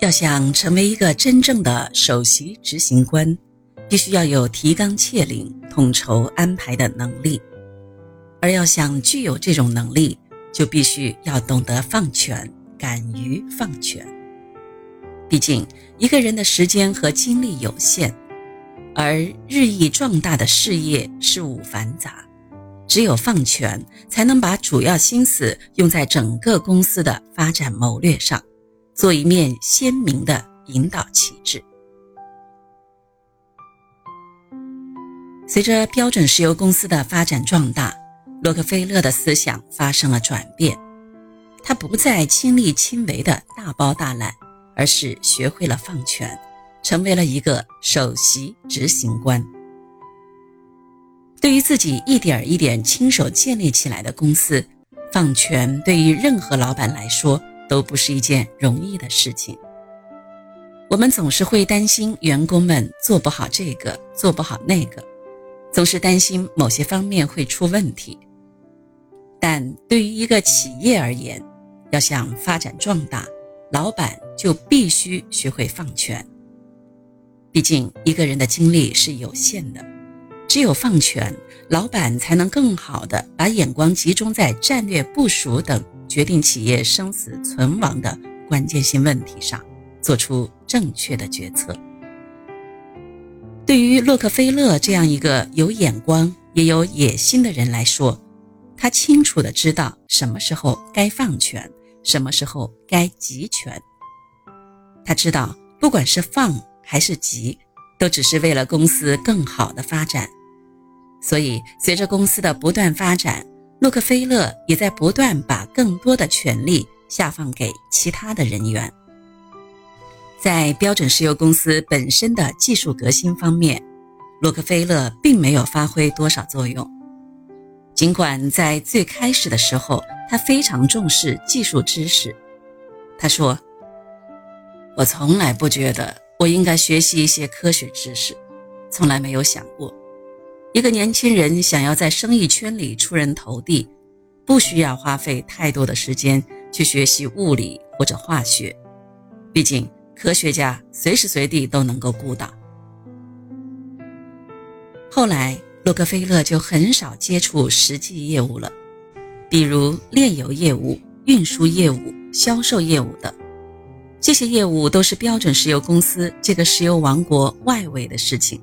要想成为一个真正的首席执行官，必须要有提纲挈领、统筹安排的能力。而要想具有这种能力，就必须要懂得放权，敢于放权。毕竟，一个人的时间和精力有限，而日益壮大的事业事务繁杂，只有放权，才能把主要心思用在整个公司的发展谋略上。做一面鲜明的引导旗帜。随着标准石油公司的发展壮大，洛克菲勒的思想发生了转变。他不再亲力亲为的大包大揽，而是学会了放权，成为了一个首席执行官。对于自己一点一点亲手建立起来的公司，放权对于任何老板来说。都不是一件容易的事情。我们总是会担心员工们做不好这个，做不好那个，总是担心某些方面会出问题。但对于一个企业而言，要想发展壮大，老板就必须学会放权。毕竟一个人的精力是有限的，只有放权，老板才能更好的把眼光集中在战略部署等。决定企业生死存亡的关键性问题上，做出正确的决策。对于洛克菲勒这样一个有眼光也有野心的人来说，他清楚的知道什么时候该放权，什么时候该集权。他知道，不管是放还是集，都只是为了公司更好的发展。所以，随着公司的不断发展，洛克菲勒也在不断把更多的权力下放给其他的人员。在标准石油公司本身的技术革新方面，洛克菲勒并没有发挥多少作用。尽管在最开始的时候，他非常重视技术知识。他说：“我从来不觉得我应该学习一些科学知识，从来没有想过。”一个年轻人想要在生意圈里出人头地，不需要花费太多的时间去学习物理或者化学，毕竟科学家随时随地都能够顾到。后来，洛克菲勒就很少接触实际业务了，比如炼油业务、运输业务、销售业务等，这些业务都是标准石油公司这个石油王国外围的事情。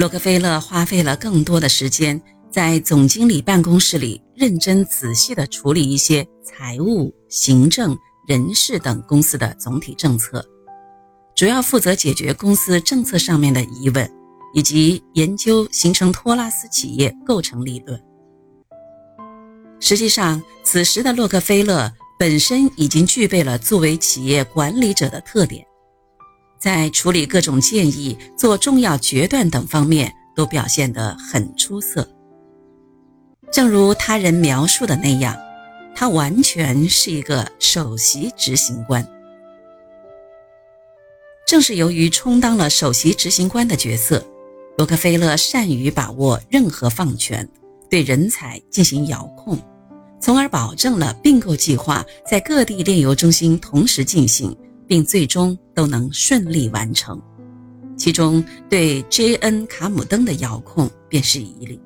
洛克菲勒花费了更多的时间在总经理办公室里认真仔细地处理一些财务、行政、人事等公司的总体政策，主要负责解决公司政策上面的疑问，以及研究形成托拉斯企业构成理论。实际上，此时的洛克菲勒本身已经具备了作为企业管理者的特点。在处理各种建议、做重要决断等方面都表现得很出色。正如他人描述的那样，他完全是一个首席执行官。正是由于充当了首席执行官的角色，洛克菲勒善于把握任何放权，对人才进行遥控，从而保证了并购计划在各地炼油中心同时进行。并最终都能顺利完成，其中对 J.N. 卡姆登的遥控便是一例。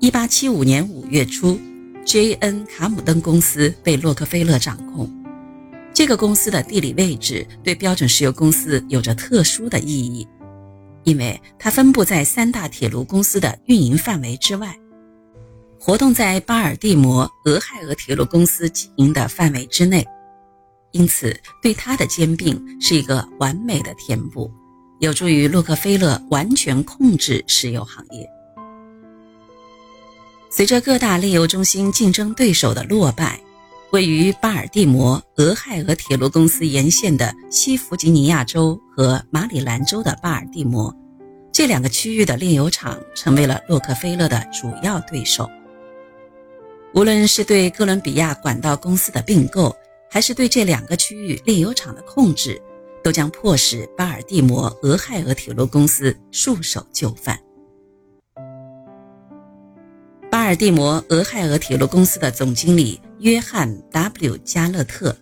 一八七五年五月初，J.N. 卡姆登公司被洛克菲勒掌控。这个公司的地理位置对标准石油公司有着特殊的意义，因为它分布在三大铁路公司的运营范围之外。活动在巴尔的摩俄亥俄铁路公司经营的范围之内，因此对它的兼并是一个完美的填补，有助于洛克菲勒完全控制石油行业。随着各大炼油中心竞争对手的落败，位于巴尔的摩俄亥俄铁路公司沿线的西弗吉尼亚州和马里兰州的巴尔的摩这两个区域的炼油厂成为了洛克菲勒的主要对手。无论是对哥伦比亚管道公司的并购，还是对这两个区域炼油厂的控制，都将迫使巴尔的摩俄亥俄铁路公司束手就范。巴尔的摩俄亥俄铁路公司的总经理约翰 ·W· 加勒特，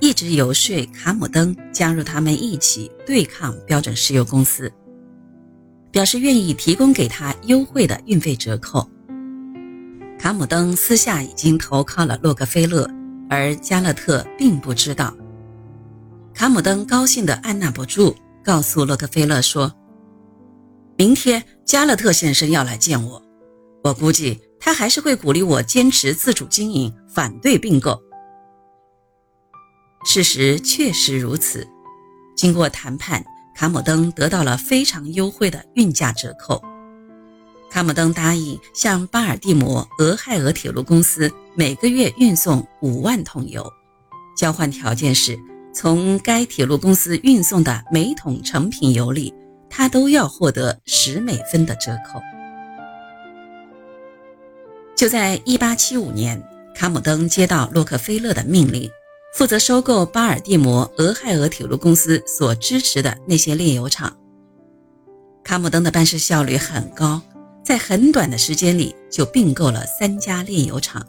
一直游说卡姆登加入他们一起对抗标准石油公司，表示愿意提供给他优惠的运费折扣。卡姆登私下已经投靠了洛克菲勒，而加勒特并不知道。卡姆登高兴地按捺不住，告诉洛克菲勒说：“明天加勒特先生要来见我，我估计。”他还是会鼓励我坚持自主经营，反对并购。事实确实如此。经过谈判，卡姆登得到了非常优惠的运价折扣。卡姆登答应向巴尔的摩俄亥俄铁路公司每个月运送五万桶油，交换条件是从该铁路公司运送的每桶成品油里，他都要获得十美分的折扣。就在1875年，卡姆登接到洛克菲勒的命令，负责收购巴尔的摩俄亥俄铁路公司所支持的那些炼油厂。卡姆登的办事效率很高，在很短的时间里就并购了三家炼油厂。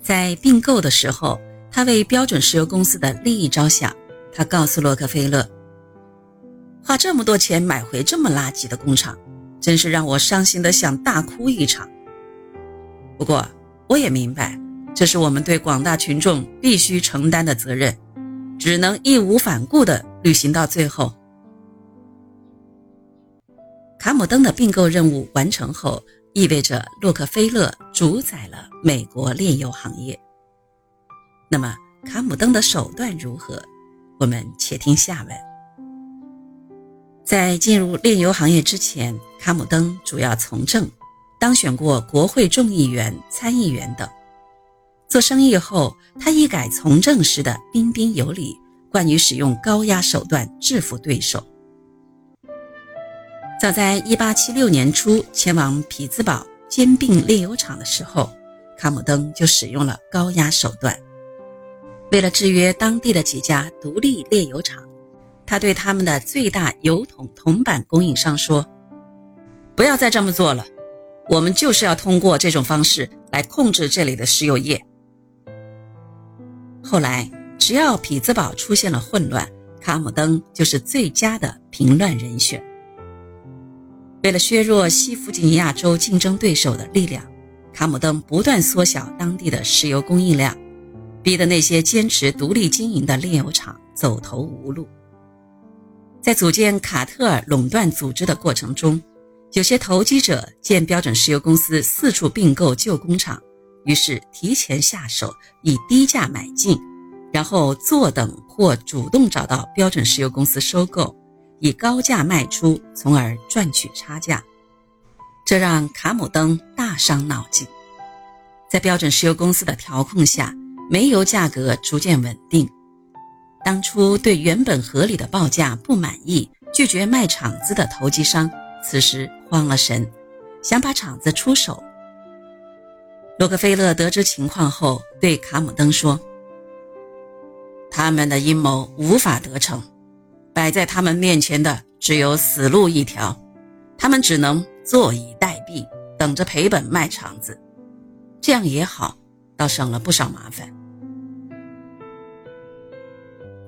在并购的时候，他为标准石油公司的利益着想，他告诉洛克菲勒：“花这么多钱买回这么垃圾的工厂，真是让我伤心的想大哭一场。”不过，我也明白，这是我们对广大群众必须承担的责任，只能义无反顾地履行到最后。卡姆登的并购任务完成后，意味着洛克菲勒主宰了美国炼油行业。那么，卡姆登的手段如何？我们且听下文。在进入炼油行业之前，卡姆登主要从政。当选过国会众议员、参议员等。做生意后，他一改从政时的彬彬有礼，惯于使用高压手段制服对手。早在1876年初前往匹兹堡兼并炼油厂的时候，卡姆登就使用了高压手段。为了制约当地的几家独立炼油厂，他对他们的最大油桶铜板供应商说：“不要再这么做了。”我们就是要通过这种方式来控制这里的石油业。后来，只要匹兹堡出现了混乱，卡姆登就是最佳的平乱人选。为了削弱西弗吉尼亚州竞争对手的力量，卡姆登不断缩小当地的石油供应量，逼得那些坚持独立经营的炼油厂走投无路。在组建卡特尔垄断组织的过程中，有些投机者见标准石油公司四处并购旧工厂，于是提前下手，以低价买进，然后坐等或主动找到标准石油公司收购，以高价卖出，从而赚取差价。这让卡姆登大伤脑筋。在标准石油公司的调控下，煤油价格逐渐稳定。当初对原本合理的报价不满意，拒绝卖厂子的投机商。此时慌了神，想把厂子出手。洛克菲勒得知情况后，对卡姆登说：“他们的阴谋无法得逞，摆在他们面前的只有死路一条，他们只能坐以待毙，等着赔本卖场子。这样也好，倒省了不少麻烦。”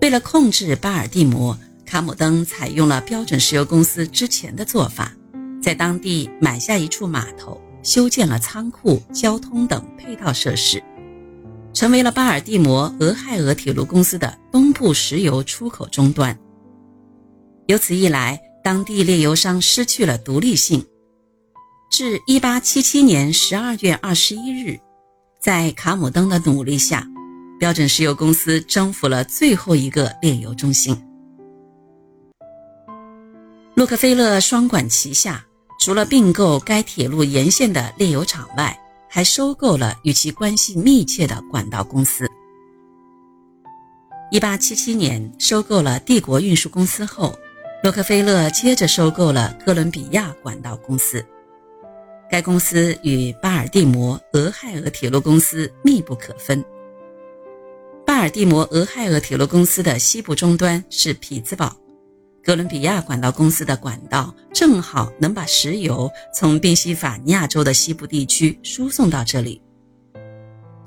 为了控制巴尔的摩。卡姆登采用了标准石油公司之前的做法，在当地买下一处码头，修建了仓库、交通等配套设施，成为了巴尔的摩俄亥俄铁路公司的东部石油出口终端。由此一来，当地炼油商失去了独立性。至1877年12月21日，在卡姆登的努力下，标准石油公司征服了最后一个炼油中心。洛克菲勒双管齐下，除了并购该铁路沿线的炼油厂外，还收购了与其关系密切的管道公司。1877年收购了帝国运输公司后，洛克菲勒接着收购了哥伦比亚管道公司。该公司与巴尔的摩俄亥俄铁路公司密不可分。巴尔的摩俄亥俄铁路公司的西部终端是匹兹堡。哥伦比亚管道公司的管道正好能把石油从宾夕法尼亚州的西部地区输送到这里。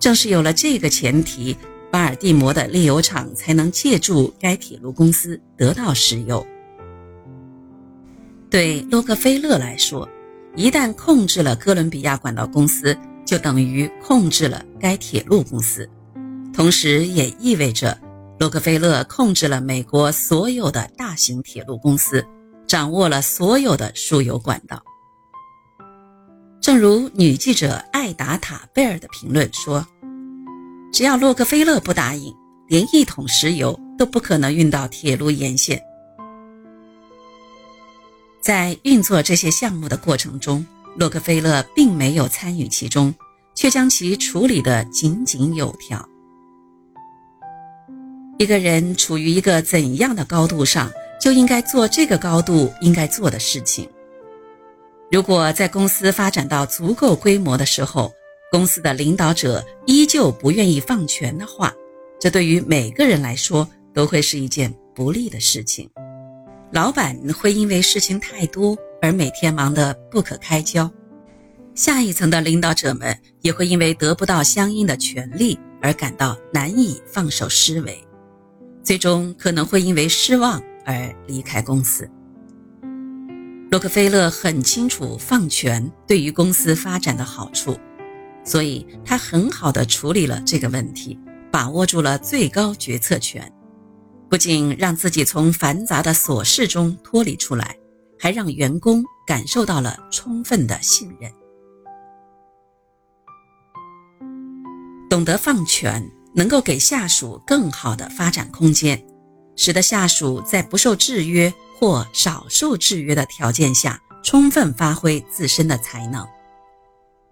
正是有了这个前提，巴尔的摩的炼油厂才能借助该铁路公司得到石油。对洛克菲勒来说，一旦控制了哥伦比亚管道公司，就等于控制了该铁路公司，同时也意味着洛克菲勒控制了美国所有的大型铁路公司，掌握了所有的输油管道。正如女记者艾达塔贝尔的评论说：“只要洛克菲勒不答应，连一桶石油都不可能运到铁路沿线。”在运作这些项目的过程中，洛克菲勒并没有参与其中，却将其处理得井井有条。一个人处于一个怎样的高度上，就应该做这个高度应该做的事情。如果在公司发展到足够规模的时候，公司的领导者依旧不愿意放权的话，这对于每个人来说都会是一件不利的事情。老板会因为事情太多而每天忙得不可开交，下一层的领导者们也会因为得不到相应的权利而感到难以放手施为，最终可能会因为失望而离开公司。洛克菲勒很清楚放权对于公司发展的好处，所以他很好的处理了这个问题，把握住了最高决策权，不仅让自己从繁杂的琐事中脱离出来，还让员工感受到了充分的信任。懂得放权，能够给下属更好的发展空间，使得下属在不受制约。或少受制约的条件下，充分发挥自身的才能。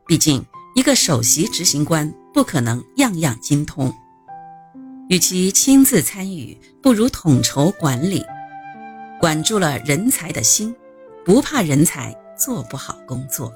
毕竟，一个首席执行官不可能样样精通。与其亲自参与，不如统筹管理，管住了人才的心，不怕人才做不好工作。